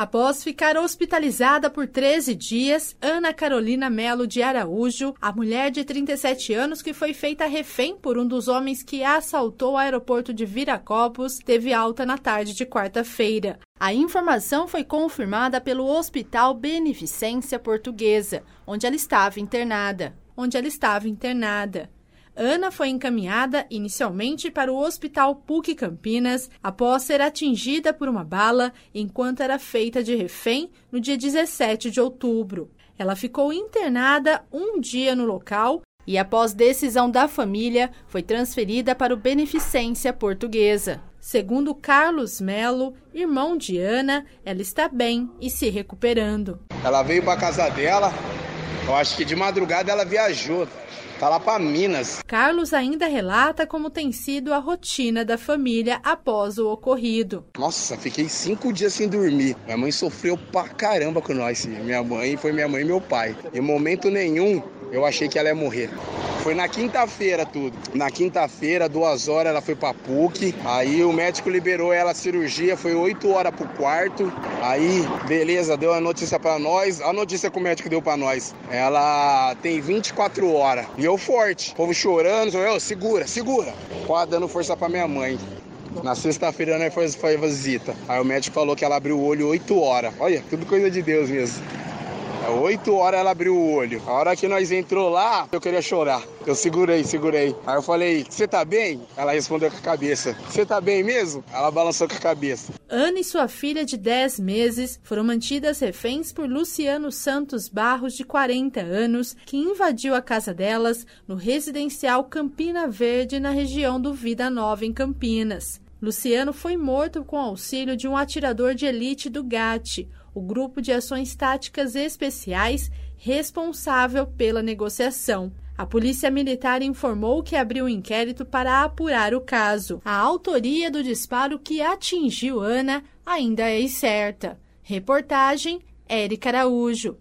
Após ficar hospitalizada por 13 dias, Ana Carolina Melo de Araújo, a mulher de 37 anos que foi feita refém por um dos homens que assaltou o aeroporto de Viracopos, teve alta na tarde de quarta-feira. A informação foi confirmada pelo Hospital Beneficência Portuguesa, onde ela estava internada. Onde ela estava internada. Ana foi encaminhada inicialmente para o Hospital PUC Campinas após ser atingida por uma bala enquanto era feita de refém no dia 17 de outubro. Ela ficou internada um dia no local e, após decisão da família, foi transferida para o Beneficência Portuguesa. Segundo Carlos Melo, irmão de Ana, ela está bem e se recuperando. Ela veio para casa dela, eu acho que de madrugada ela viajou. Tá lá para Minas. Carlos ainda relata como tem sido a rotina da família após o ocorrido. Nossa, fiquei cinco dias sem dormir. Minha mãe sofreu pra caramba com nós. Minha mãe foi minha mãe e meu pai. Em momento nenhum eu achei que ela ia morrer. Foi na quinta-feira tudo. Na quinta-feira, duas horas, ela foi pra PUC. Aí o médico liberou ela a cirurgia, foi oito horas pro quarto. Aí, beleza, deu a notícia para nós. A notícia que o médico deu para nós. Ela tem 24 horas. E eu forte. O povo chorando, eu, segura, segura. Quase dando força pra minha mãe. Na sexta-feira, né, foi, foi visita. Aí o médico falou que ela abriu o olho 8 horas. Olha, tudo coisa de Deus mesmo. Oito horas ela abriu o olho. A hora que nós entrou lá, eu queria chorar. Eu segurei, segurei. Aí eu falei, você tá bem? Ela respondeu com a cabeça. Você tá bem mesmo? Ela balançou com a cabeça. Ana e sua filha de 10 meses foram mantidas reféns por Luciano Santos Barros, de 40 anos, que invadiu a casa delas no residencial Campina Verde, na região do Vida Nova, em Campinas. Luciano foi morto com auxílio de um atirador de elite do GAT, o Grupo de Ações Táticas Especiais responsável pela negociação. A Polícia Militar informou que abriu um inquérito para apurar o caso. A autoria do disparo que atingiu Ana ainda é incerta. Reportagem Érica Araújo.